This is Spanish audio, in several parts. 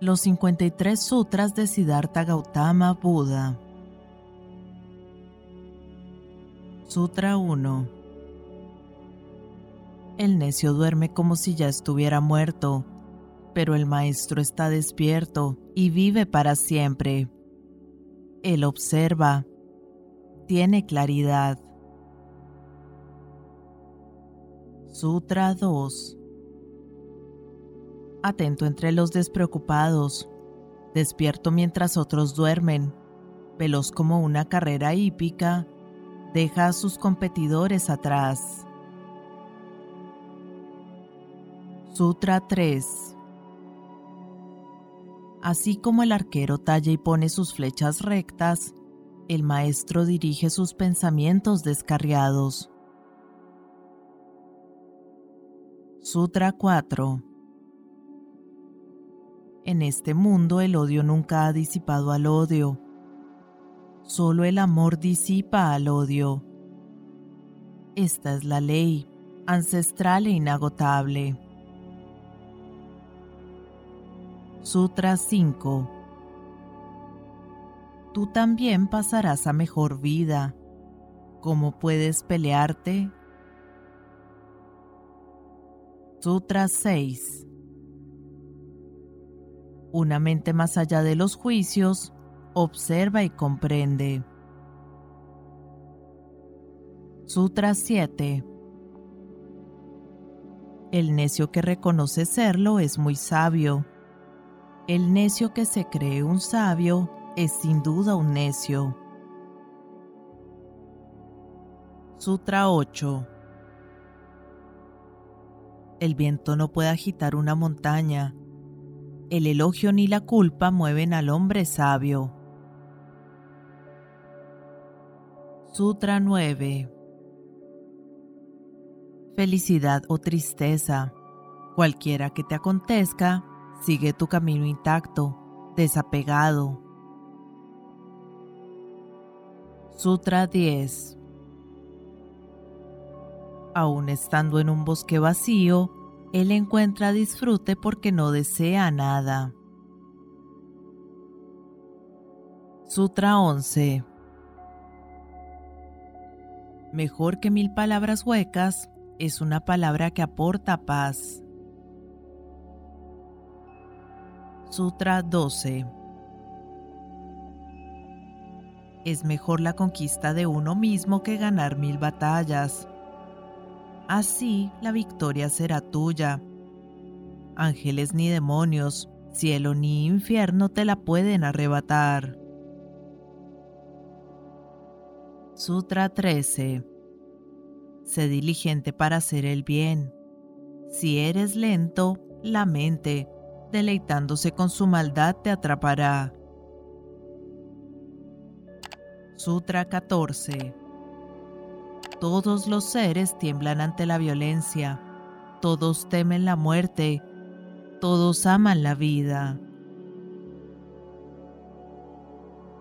Los 53 Sutras de Siddhartha Gautama Buda. Sutra 1. El necio duerme como si ya estuviera muerto, pero el maestro está despierto y vive para siempre. Él observa, tiene claridad. Sutra 2 atento entre los despreocupados, despierto mientras otros duermen, veloz como una carrera hípica, deja a sus competidores atrás. Sutra 3 Así como el arquero talla y pone sus flechas rectas, el maestro dirige sus pensamientos descarriados. Sutra 4 en este mundo el odio nunca ha disipado al odio. Solo el amor disipa al odio. Esta es la ley, ancestral e inagotable. Sutra 5 Tú también pasarás a mejor vida. ¿Cómo puedes pelearte? Sutra 6 una mente más allá de los juicios, observa y comprende. Sutra 7 El necio que reconoce serlo es muy sabio. El necio que se cree un sabio es sin duda un necio. Sutra 8 El viento no puede agitar una montaña, el elogio ni la culpa mueven al hombre sabio. Sutra 9 Felicidad o tristeza, cualquiera que te acontezca, sigue tu camino intacto, desapegado. Sutra 10 Aún estando en un bosque vacío, él encuentra disfrute porque no desea nada. Sutra 11 Mejor que mil palabras huecas es una palabra que aporta paz. Sutra 12 Es mejor la conquista de uno mismo que ganar mil batallas así la victoria será tuya. Ángeles ni demonios, cielo ni infierno te la pueden arrebatar. Sutra 13 Sé diligente para hacer el bien. Si eres lento, la mente, deleitándose con su maldad, te atrapará. Sutra 14 todos los seres tiemblan ante la violencia, todos temen la muerte, todos aman la vida.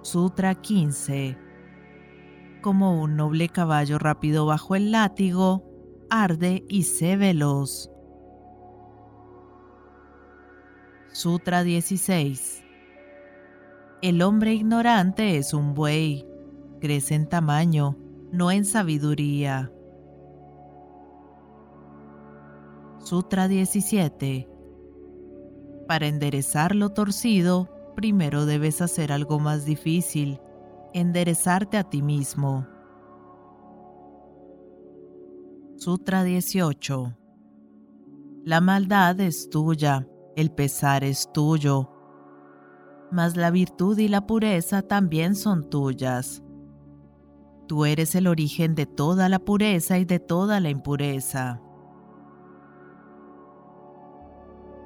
Sutra 15 Como un noble caballo rápido bajo el látigo, arde y sé veloz. Sutra 16 El hombre ignorante es un buey, crece en tamaño, no en sabiduría. Sutra 17 Para enderezar lo torcido, primero debes hacer algo más difícil, enderezarte a ti mismo. Sutra 18 La maldad es tuya, el pesar es tuyo, mas la virtud y la pureza también son tuyas. Tú eres el origen de toda la pureza y de toda la impureza.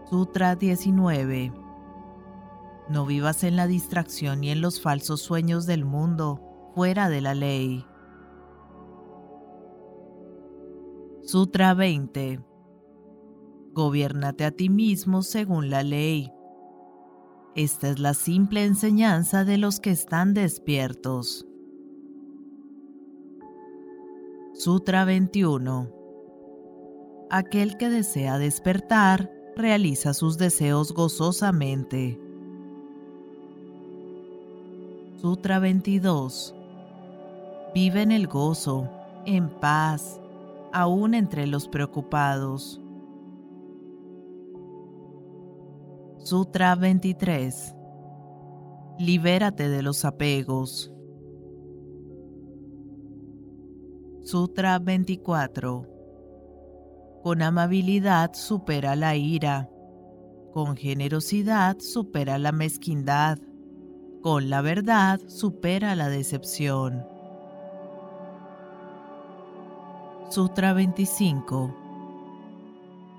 Sutra 19 No vivas en la distracción y en los falsos sueños del mundo, fuera de la ley. Sutra 20 Gobiérnate a ti mismo según la ley. Esta es la simple enseñanza de los que están despiertos. Sutra 21 Aquel que desea despertar realiza sus deseos gozosamente. Sutra 22. Vive en el gozo, en paz, aún entre los preocupados. Sutra 23. Libérate de los apegos. Sutra 24. Con amabilidad supera la ira. Con generosidad supera la mezquindad. Con la verdad supera la decepción. Sutra 25.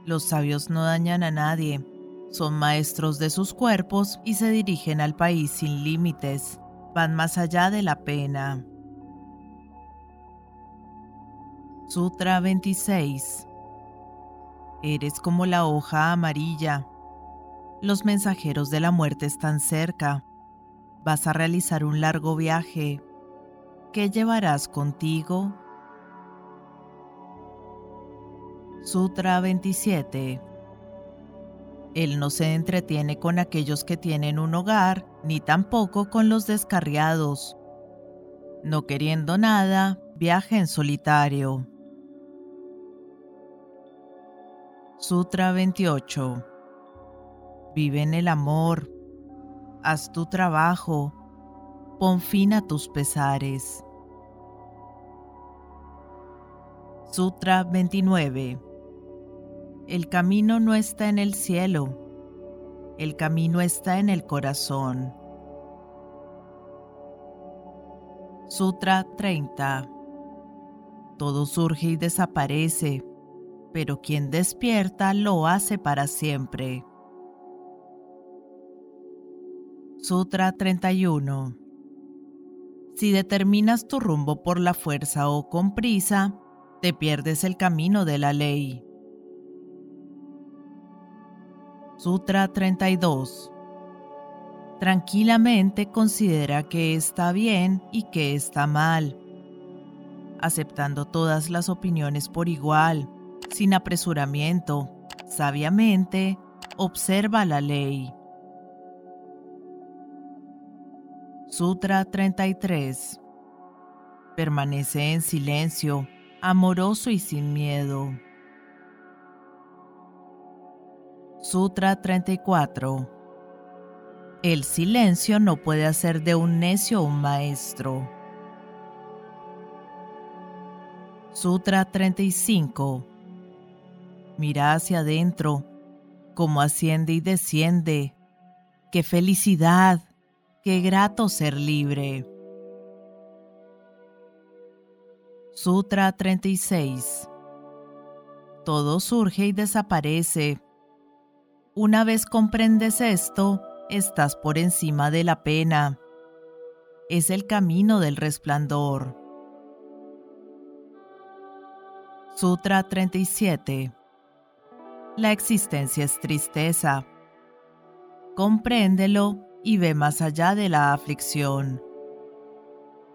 Los sabios no dañan a nadie, son maestros de sus cuerpos y se dirigen al país sin límites, van más allá de la pena. Sutra 26. Eres como la hoja amarilla. Los mensajeros de la muerte están cerca. Vas a realizar un largo viaje. ¿Qué llevarás contigo? Sutra 27. Él no se entretiene con aquellos que tienen un hogar, ni tampoco con los descarriados. No queriendo nada, viaja en solitario. Sutra 28. Vive en el amor. Haz tu trabajo. Pon fin a tus pesares. Sutra 29 el camino no está en el cielo, el camino está en el corazón. Sutra 30 Todo surge y desaparece, pero quien despierta lo hace para siempre. Sutra 31 Si determinas tu rumbo por la fuerza o con prisa, te pierdes el camino de la ley. Sutra 32. Tranquilamente considera que está bien y que está mal, aceptando todas las opiniones por igual, sin apresuramiento, sabiamente, observa la ley. Sutra 33. Permanece en silencio, amoroso y sin miedo. Sutra 34 El silencio no puede hacer de un necio un maestro. Sutra 35 Mira hacia adentro, como asciende y desciende. ¡Qué felicidad! ¡Qué grato ser libre! Sutra 36 Todo surge y desaparece una vez comprendes esto, estás por encima de la pena. Es el camino del resplandor. Sutra 37 La existencia es tristeza. Compréndelo y ve más allá de la aflicción.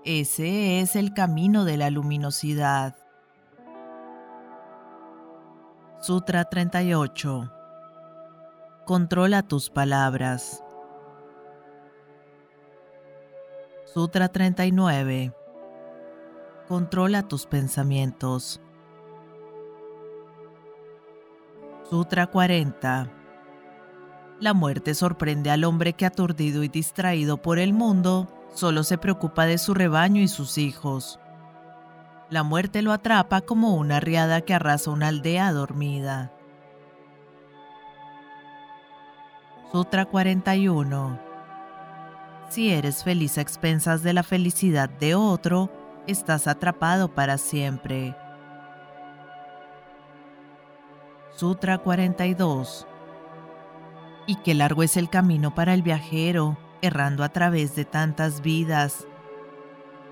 Ese es el camino de la luminosidad. Sutra 38 Controla tus palabras. Sutra 39. Controla tus pensamientos. Sutra 40. La muerte sorprende al hombre que aturdido y distraído por el mundo, solo se preocupa de su rebaño y sus hijos. La muerte lo atrapa como una riada que arrasa una aldea dormida. Sutra 41. Si eres feliz a expensas de la felicidad de otro, estás atrapado para siempre. Sutra 42. Y qué largo es el camino para el viajero, errando a través de tantas vidas.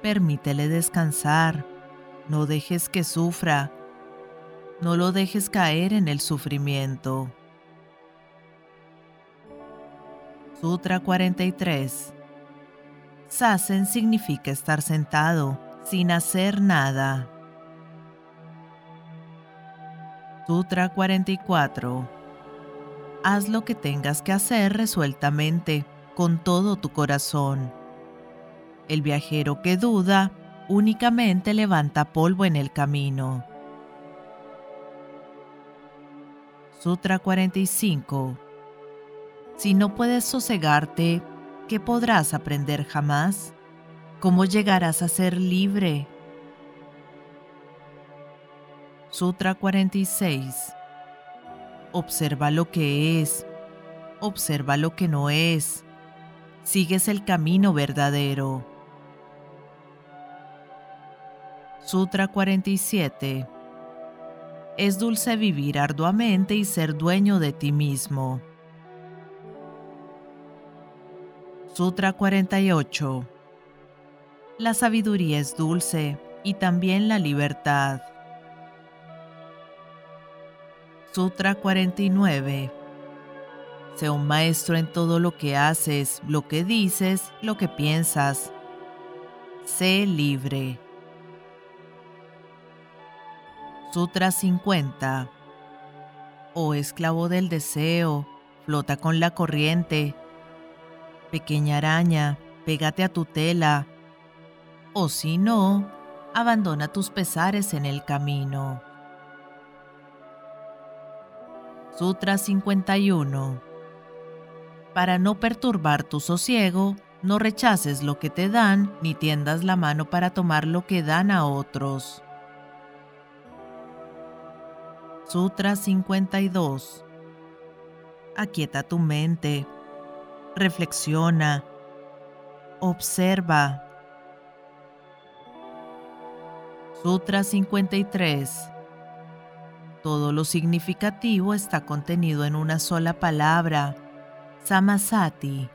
Permítele descansar, no dejes que sufra, no lo dejes caer en el sufrimiento. Sutra 43. Sasen significa estar sentado, sin hacer nada. Sutra 44. haz lo que tengas que hacer resueltamente, con todo tu corazón. El viajero que duda únicamente levanta polvo en el camino. Sutra 45 Si no puedes sosegarte, ¿qué podrás aprender jamás? ¿Cómo llegarás a ser libre? Sutra 46 Observa lo que es, observa lo que no es, sigues el camino verdadero. Sutra 47 Es dulce vivir arduamente y ser dueño de ti mismo. Sutra 48 La sabiduría es dulce y también la libertad. Sutra 49 Sé un maestro en todo lo que haces, lo que dices, lo que piensas. Sé libre. Sutra 50. Oh esclavo del deseo, flota con la corriente. Pequeña araña, pégate a tu tela. O si no, abandona tus pesares en el camino. Sutra 51. Para no perturbar tu sosiego, no rechaces lo que te dan ni tiendas la mano para tomar lo que dan a otros. Sutra 52. Aquieta tu mente. Reflexiona. Observa. Sutra 53. Todo lo significativo está contenido en una sola palabra, Samasati.